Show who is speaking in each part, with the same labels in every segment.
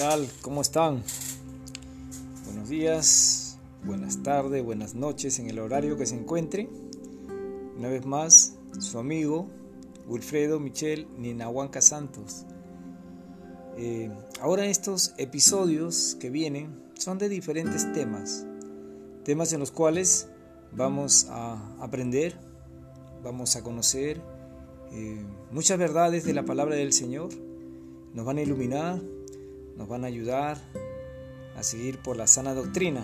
Speaker 1: tal? ¿Cómo están? Buenos días, buenas tardes, buenas noches en el horario que se encuentre. Una vez más, su amigo Wilfredo Michel Ninahuanca Santos. Eh, ahora estos episodios que vienen son de diferentes temas, temas en los cuales vamos a aprender, vamos a conocer eh, muchas verdades de la palabra del Señor nos van a iluminar, nos van a ayudar a seguir por la sana doctrina.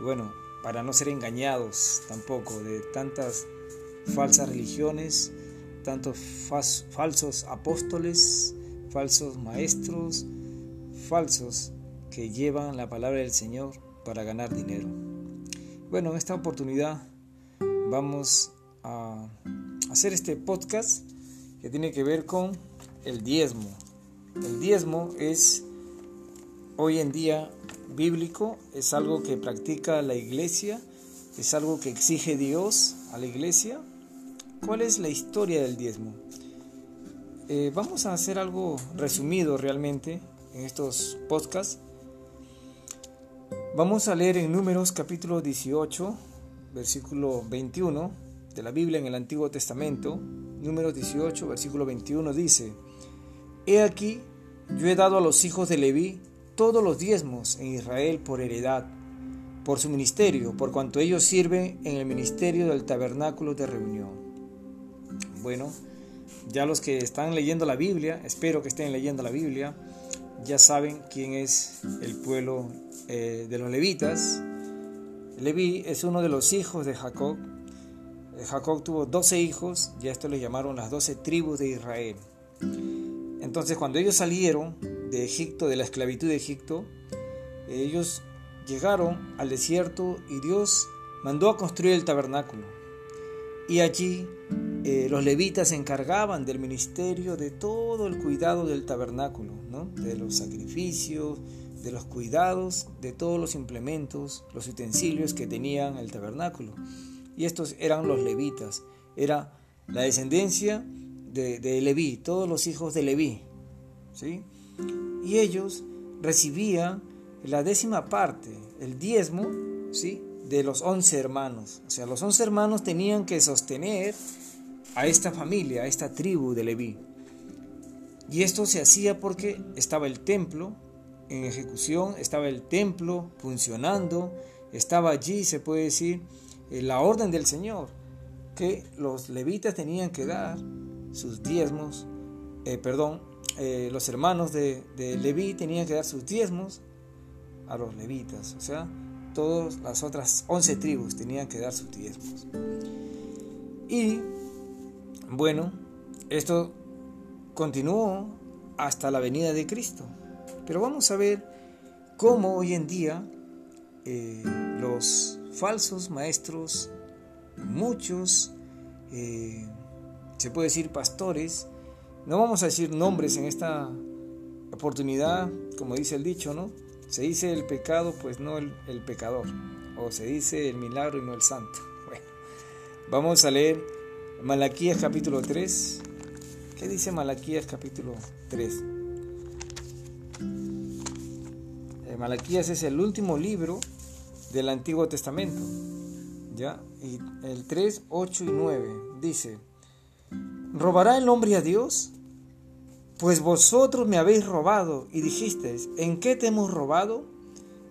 Speaker 1: Bueno, para no ser engañados tampoco de tantas falsas religiones, tantos falsos apóstoles, falsos maestros, falsos que llevan la palabra del Señor para ganar dinero. Bueno, en esta oportunidad vamos a hacer este podcast que tiene que ver con el diezmo. El diezmo es hoy en día bíblico, es algo que practica la iglesia, es algo que exige Dios a la iglesia. ¿Cuál es la historia del diezmo? Eh, vamos a hacer algo resumido realmente en estos podcasts. Vamos a leer en Números capítulo 18, versículo 21 de la Biblia en el Antiguo Testamento. Números 18, versículo 21 dice, He aquí, yo he dado a los hijos de Leví todos los diezmos en Israel por heredad, por su ministerio, por cuanto ellos sirven en el ministerio del tabernáculo de reunión. Bueno, ya los que están leyendo la Biblia, espero que estén leyendo la Biblia, ya saben quién es el pueblo eh, de los levitas. Leví es uno de los hijos de Jacob. Eh, Jacob tuvo doce hijos y a esto le llamaron las doce tribus de Israel. Entonces cuando ellos salieron de Egipto, de la esclavitud de Egipto, ellos llegaron al desierto y Dios mandó a construir el tabernáculo. Y allí eh, los levitas se encargaban del ministerio de todo el cuidado del tabernáculo, de los sacrificios, de los cuidados, de todos los implementos, los utensilios que tenían el tabernáculo. Y estos eran los levitas, era la descendencia de, Leví, todos los hijos de Leví. ¿sí? Y ellos recibían la décima parte, el diezmo, ¿sí? de los once hermanos. O sea, los once hermanos tenían que sostener a esta familia, a esta tribu de Leví. Y esto se hacía porque estaba el templo en ejecución, estaba el templo funcionando, estaba allí, se puede decir, eh, la orden del Señor, que los levitas tenían que dar sus diezmos, eh, perdón, eh, los hermanos de, de Leví tenían que dar sus diezmos a los levitas, o sea, todas las otras 11 tribus tenían que dar sus diezmos. Y bueno, esto continuó hasta la venida de Cristo. Pero vamos a ver cómo hoy en día eh, los falsos maestros, muchos, se puede decir pastores, no vamos a decir nombres en esta oportunidad, como dice el dicho, ¿no? Se dice el pecado, pues no el, pecador, o se dice el milagro y no el santo. Bueno, vamos a leer Malaquías capítulo 3. ¿Qué dice Malaquías capítulo 3? Eh, Malaquías es el último libro del Antiguo Testamento. ¿Ya? Y el 3, 8 y 9 dice, ¿Robará el hombre a Dios? Pues vosotros me habéis robado y dijisteis, ¿en qué te hemos robado?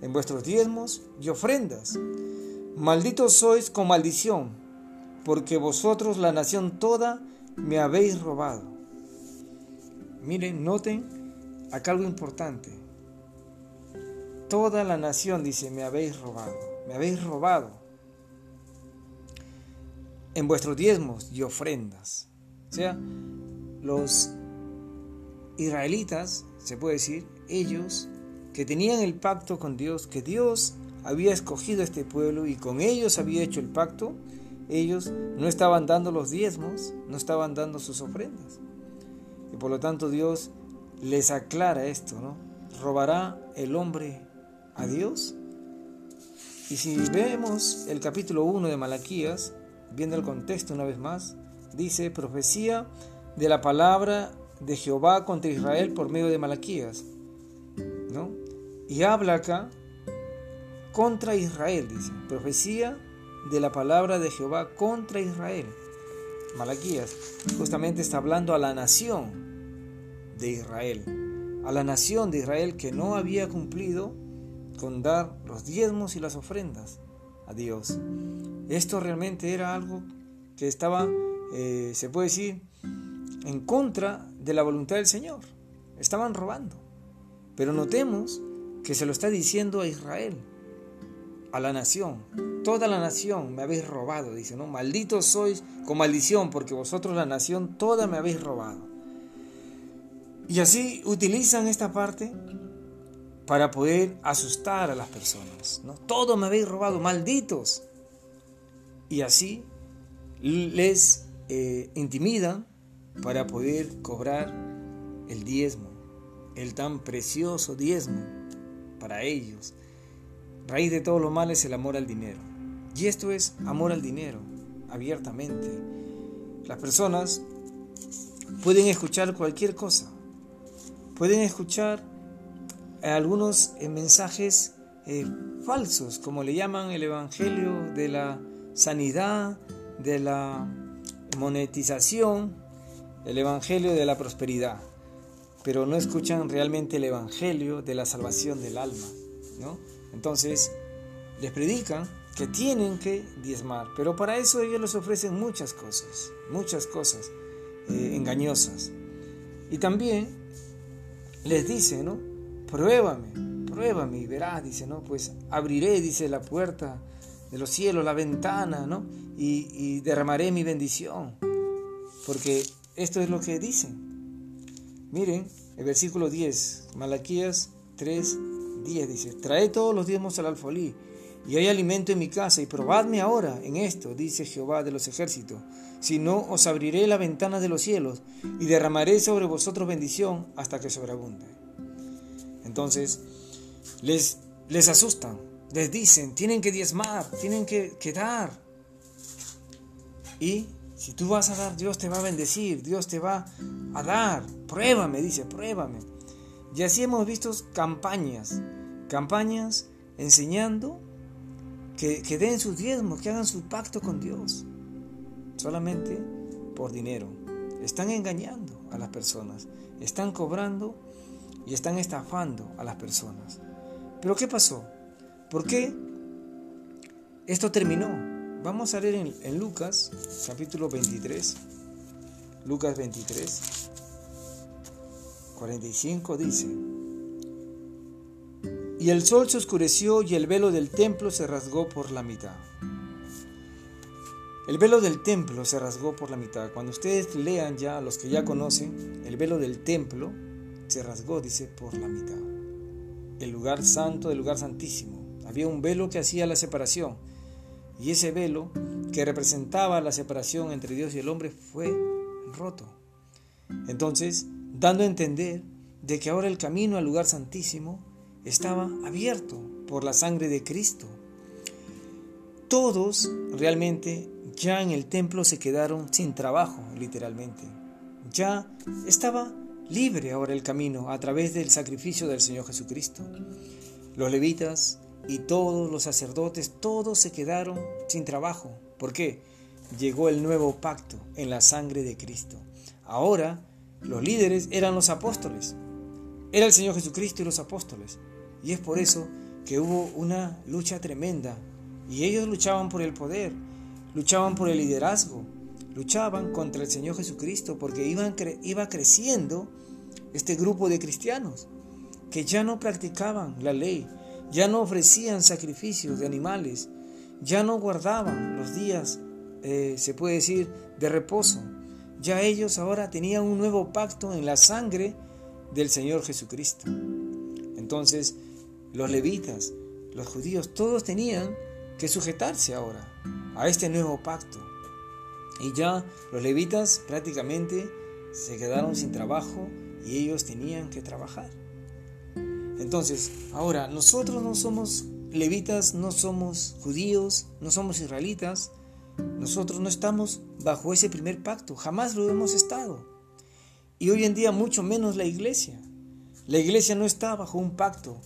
Speaker 1: En vuestros diezmos y ofrendas. Malditos sois con maldición, porque vosotros la nación toda me habéis robado. Miren, noten acá algo importante. Toda la nación dice, me habéis robado, me habéis robado en vuestros diezmos y ofrendas. O sea, los israelitas, se puede decir, ellos que tenían el pacto con Dios, que Dios había escogido este pueblo y con ellos había hecho el pacto, ellos no estaban dando los diezmos, no estaban dando sus ofrendas. Y por lo tanto Dios les aclara esto, ¿no? ¿Robará el hombre a Dios? Y si vemos el capítulo 1 de Malaquías, viendo el contexto una vez más, dice profecía de la palabra de Jehová contra Israel por medio de Malaquías. Y habla acá contra Israel, dice, profecía de la palabra de Jehová contra Israel. Malaquías justamente está hablando a la nación de Israel, a la nación de Israel que no había cumplido con dar los diezmos y las ofrendas a Dios. Esto realmente era algo que estaba, eh, se puede decir, en contra de la voluntad del Señor. Estaban robando. Pero notemos que se lo está diciendo a Israel, a la nación. Toda la nación me habéis robado, dice, ¿no? Malditos sois con maldición, porque vosotros la nación toda me habéis robado. Y así utilizan esta parte para poder asustar a las personas, ¿no? Todo me habéis robado, malditos. Y así les eh, intimidan para poder cobrar el diezmo, el tan precioso diezmo para ellos. Raíz de todos los males es el amor al dinero. Y esto es amor al dinero, abiertamente. Las personas pueden escuchar cualquier cosa. Pueden escuchar algunos eh, mensajes eh, falsos, como le llaman el Evangelio de la sanidad, de la monetización, el Evangelio de la prosperidad, pero no escuchan realmente el Evangelio de la salvación del alma. ¿no? Entonces, les predican que tienen que diezmar, pero para eso ellos les ofrecen muchas cosas, muchas cosas eh, engañosas. Y también les dice, ¿no? Pruébame, pruébame y verás, dice, ¿no? Pues abriré, dice, la puerta de los cielos, la ventana, ¿no? Y, derramaré mi bendición. Porque esto es lo que dicen. Miren, el versículo 10, Malaquías 3, 10 dice, trae todos los diezmos al alfolí, y hay alimento en mi casa, y probadme ahora en esto, dice Jehová de los ejércitos, si no os abriré la ventana de los cielos, y derramaré sobre vosotros bendición hasta que sobreabunde. Entonces, les, les asustan, les dicen, tienen que diezmar, tienen que, que dar. Y si tú vas a dar, Dios te va a bendecir, Dios te va a dar. Pruébame, dice, pruébame. Y así hemos visto campañas, campañas enseñando que, que den sus diezmos, que hagan su pacto con Dios, solamente por dinero. Están engañando a las personas, están cobrando y están estafando a las personas. Pero ¿qué pasó? ¿Por qué esto terminó? Vamos a leer en, Lucas, capítulo 23. Lucas 23, 45 dice, Y el sol se oscureció y el velo del templo se rasgó por la mitad. El velo del templo se rasgó por la mitad. Cuando ustedes lean ya, los que ya conocen, el velo del templo se rasgó, dice, por la mitad. El lugar santo del lugar santísimo. Había un velo que hacía la separación y ese velo que representaba la separación entre Dios y el hombre fue roto. Entonces, dando a entender de que ahora el camino al lugar santísimo estaba abierto por la sangre de Cristo. Todos realmente ya en el templo se quedaron sin trabajo, literalmente. Ya estaba libre ahora el camino a través del sacrificio del Señor Jesucristo. Los levitas y todos los sacerdotes, todos se quedaron sin trabajo. ¿Por qué? Llegó el nuevo pacto en la sangre de Cristo. Ahora los líderes eran los apóstoles. Era el Señor Jesucristo y los apóstoles. Y es por eso que hubo una lucha tremenda. Y ellos luchaban por el poder, luchaban por el liderazgo, luchaban contra el Señor Jesucristo porque iban iba creciendo este grupo de cristianos que ya no practicaban la ley, ya no ofrecían sacrificios de animales, ya no guardaban los días, eh, se puede decir, de reposo. Ya ellos ahora tenían un nuevo pacto en la sangre del Señor Jesucristo. Entonces, los levitas, los judíos, todos tenían que sujetarse ahora a este nuevo pacto. Y ya los levitas prácticamente se quedaron sin trabajo y ellos tenían que trabajar. Entonces, ahora, nosotros no somos levitas, no somos judíos, no somos israelitas, nosotros no estamos bajo ese primer pacto, jamás lo hemos estado. Y hoy en día mucho menos la iglesia. La iglesia no está bajo un pacto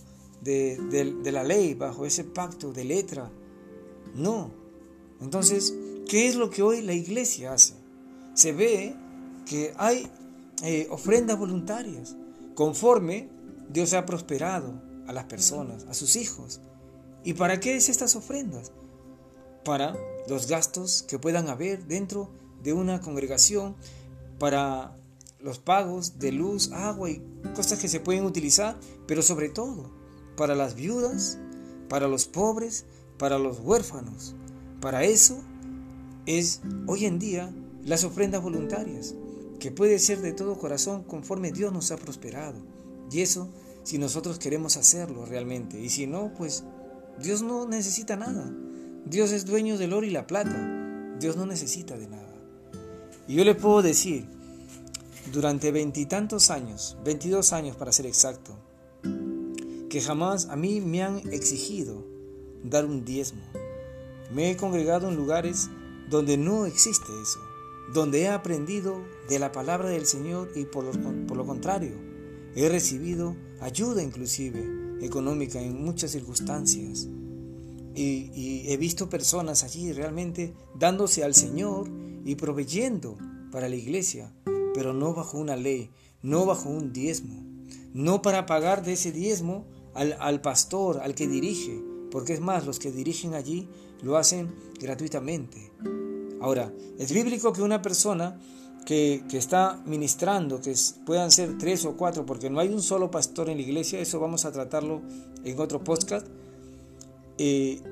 Speaker 1: de, la ley, bajo ese pacto de letra. No. Entonces, ¿qué es lo que hoy la iglesia hace? Se ve que hay eh, ofrendas voluntarias, conforme Dios ha prosperado a las personas, a sus hijos. ¿Y para qué es estas ofrendas? Para los gastos que puedan haber dentro de una congregación, para los pagos de luz, agua y cosas que se pueden utilizar, pero sobre todo para las viudas, para los pobres, para los huérfanos. Para eso es hoy en día las ofrendas voluntarias, que puede ser de todo corazón conforme Dios nos ha prosperado. Y eso si nosotros queremos hacerlo realmente. Y si no, pues Dios no necesita nada. Dios es dueño del oro y la plata. Dios no necesita de nada. Y yo le puedo decir, durante veintitantos años, 22 años para ser exacto, que jamás a mí me han exigido dar un diezmo. Me he congregado en lugares donde no existe eso, donde he aprendido de la palabra del Señor y por lo, por lo contrario, he recibido ayuda inclusive económica en muchas circunstancias. Y, he visto personas allí realmente dándose al Señor y proveyendo para la iglesia, pero no bajo una ley, no bajo un diezmo, no para pagar de ese diezmo al, pastor, al que dirige, porque es más, los que dirigen allí lo hacen gratuitamente. Ahora, es bíblico que una persona que, está ministrando, que puedan ser tres o cuatro, porque no hay un solo pastor en la iglesia, eso vamos a tratarlo en otro podcast, eh,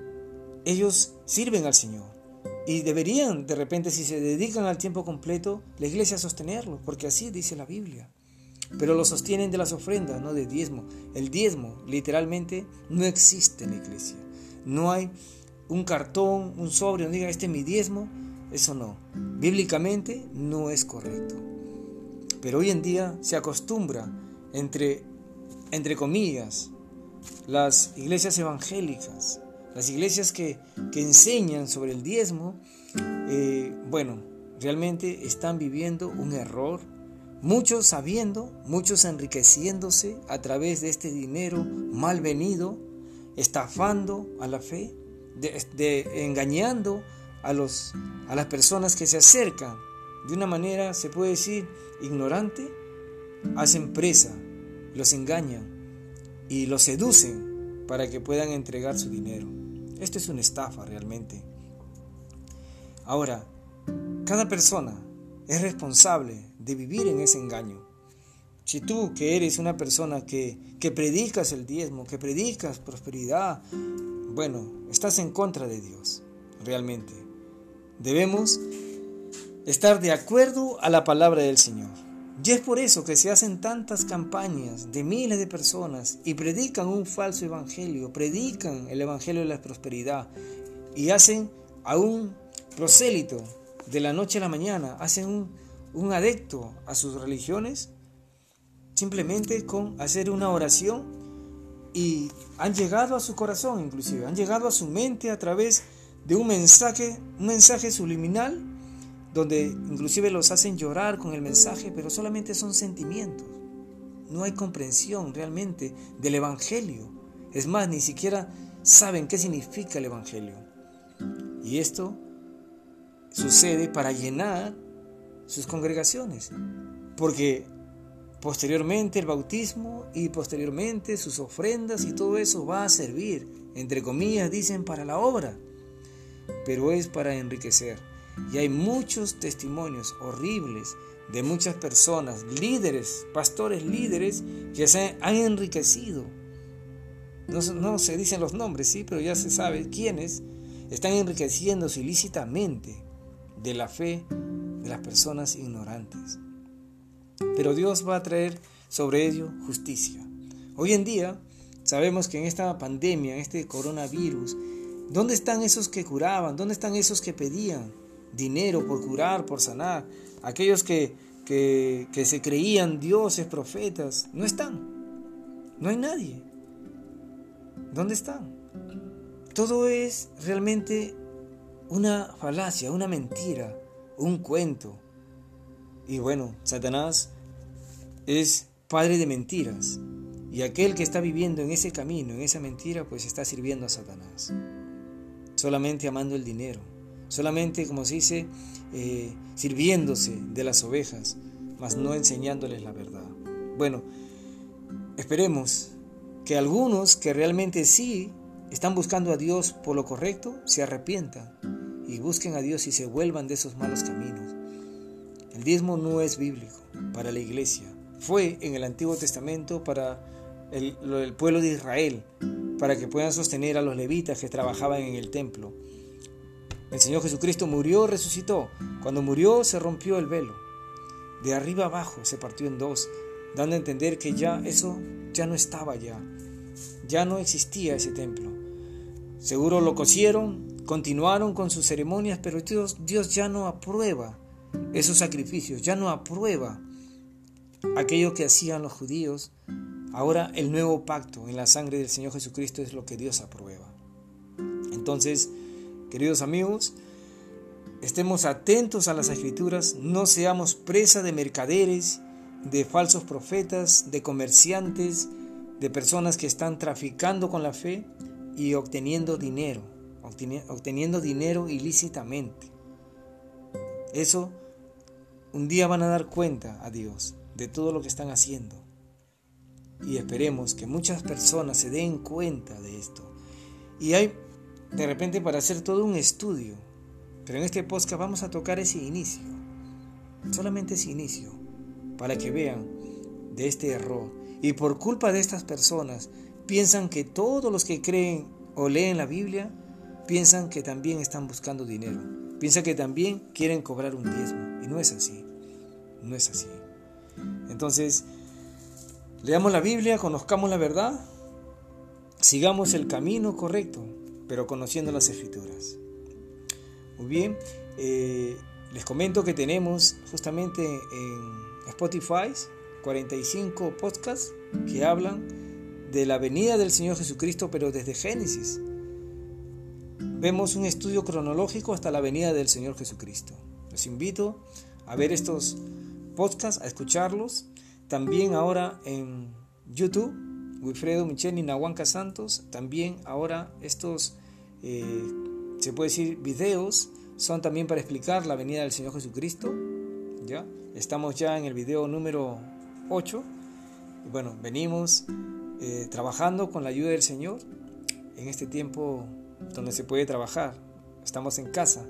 Speaker 1: ellos sirven al Señor. Y deberían, de repente, si se dedican al tiempo completo, la iglesia sostenerlo, porque así dice la Biblia. Pero lo sostienen de las ofrendas, no de diezmo. El diezmo, literalmente, no existe en la iglesia. No hay un cartón, un sobre donde diga, este es mi diezmo. Eso no. Bíblicamente no es correcto. Pero hoy en día se acostumbra, entre, entre comillas, las iglesias evangélicas, las iglesias que, enseñan sobre el diezmo, eh, bueno, realmente están viviendo un error. Muchos sabiendo, muchos enriqueciéndose a través de este dinero mal venido, estafando a la fe, de, engañando a, los, a las personas que se acercan de una manera, se puede decir, ignorante, hacen presa, los engañan y los seducen para que puedan entregar su dinero. Esto es una estafa realmente. Ahora, cada persona es responsable de vivir en ese engaño. Si tú que eres una persona que, que predicas el diezmo, que predicas prosperidad, bueno, estás en contra de Dios, realmente. Debemos estar de acuerdo a la palabra del Señor. Y es por eso que se hacen tantas campañas de miles de personas y predican un falso evangelio, predican el evangelio de la prosperidad y hacen a un prosélito de la noche a la mañana, hacen un, un adecto a sus religiones simplemente con hacer una oración y han llegado a su corazón inclusive, han llegado a su mente a través de un mensaje, un mensaje subliminal donde inclusive los hacen llorar con el mensaje, pero solamente son sentimientos. No hay comprensión realmente del Evangelio. Es más, ni siquiera saben qué significa el Evangelio. Y esto sucede para llenar sus congregaciones, porque posteriormente el bautismo y posteriormente sus ofrendas y todo eso va a servir, entre comillas dicen, para la obra, pero es para enriquecer. Y hay muchos testimonios horribles de muchas personas, líderes, pastores líderes, que se han enriquecido. No, se dicen los nombres, sí, pero ya se sabe quiénes están enriqueciéndose ilícitamente de la fe de las personas ignorantes. Pero Dios va a traer sobre ello justicia. Hoy en día sabemos que en esta pandemia, en este coronavirus, ¿dónde están esos que curaban? ¿Dónde están esos que pedían? dinero por curar, por sanar. Aquellos que, que, se creían dioses, profetas, no están. No hay nadie. ¿Dónde están? Todo es realmente una falacia, una mentira, un cuento. Y bueno, Satanás es padre de mentiras. Y aquel que está viviendo en ese camino, en esa mentira, pues está sirviendo a Satanás. Solamente amando el dinero. Solamente, como se dice, eh, sirviéndose de las ovejas, mas no enseñándoles la verdad. Bueno, esperemos que algunos que realmente sí están buscando a Dios por lo correcto, se arrepientan y busquen a Dios y se vuelvan de esos malos caminos. El diezmo no es bíblico para la iglesia. Fue en el Antiguo Testamento para el, el pueblo de Israel, para que puedan sostener a los levitas que trabajaban en el templo. El Señor Jesucristo murió, resucitó. Cuando murió se rompió el velo. De arriba abajo se partió en dos, dando a entender que ya eso ya no estaba ya. Ya no existía ese templo. Seguro lo cosieron, continuaron con sus ceremonias, pero Dios, Dios ya no aprueba esos sacrificios, ya no aprueba aquello que hacían los judíos. Ahora el nuevo pacto en la sangre del Señor Jesucristo es lo que Dios aprueba. Entonces, queridos amigos, estemos atentos a las escrituras, no seamos presa de mercaderes, de falsos profetas, de comerciantes, de personas que están traficando con la fe y obteniendo dinero, obteniendo dinero ilícitamente. Eso un día van a dar cuenta a Dios de todo lo que están haciendo. Y esperemos que muchas personas se den cuenta de esto. Y hay de repente para hacer todo un estudio. Pero en este podcast vamos a tocar ese inicio. Solamente ese inicio. Para que vean de este error. Y por culpa de estas personas piensan que todos los que creen o leen la Biblia piensan que también están buscando dinero. Piensan que también quieren cobrar un diezmo. Y no es así. No es así. Entonces, leamos la Biblia, conozcamos la verdad, sigamos el camino correcto, pero conociendo las escrituras. Muy bien, eh, les comento que tenemos justamente en Spotify 45 podcasts que hablan de la venida del Señor Jesucristo, pero desde Génesis. Vemos un estudio cronológico hasta la venida del Señor Jesucristo. Los invito a ver estos podcasts, a escucharlos. También ahora en YouTube, Wilfredo Michel y Nahuanca Santos. También ahora estos, eh, se puede decir, videos son también para explicar la venida del Señor Jesucristo. ¿ya? Estamos ya en el video número 8. Y bueno, venimos eh, trabajando con la ayuda del Señor en este tiempo donde se puede trabajar. Estamos en casa.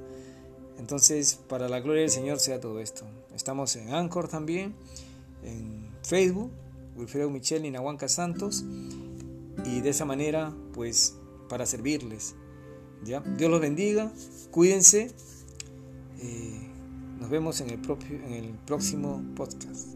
Speaker 1: Entonces, para la gloria del Señor sea todo esto. Estamos en Anchor también, en Facebook, Wilfredo Michel y Nahuanca Santos. Y de esa manera, pues, para servirles. ¿ya? Dios los bendiga, cuídense. Eh, nos vemos en el, propio, en el próximo podcast.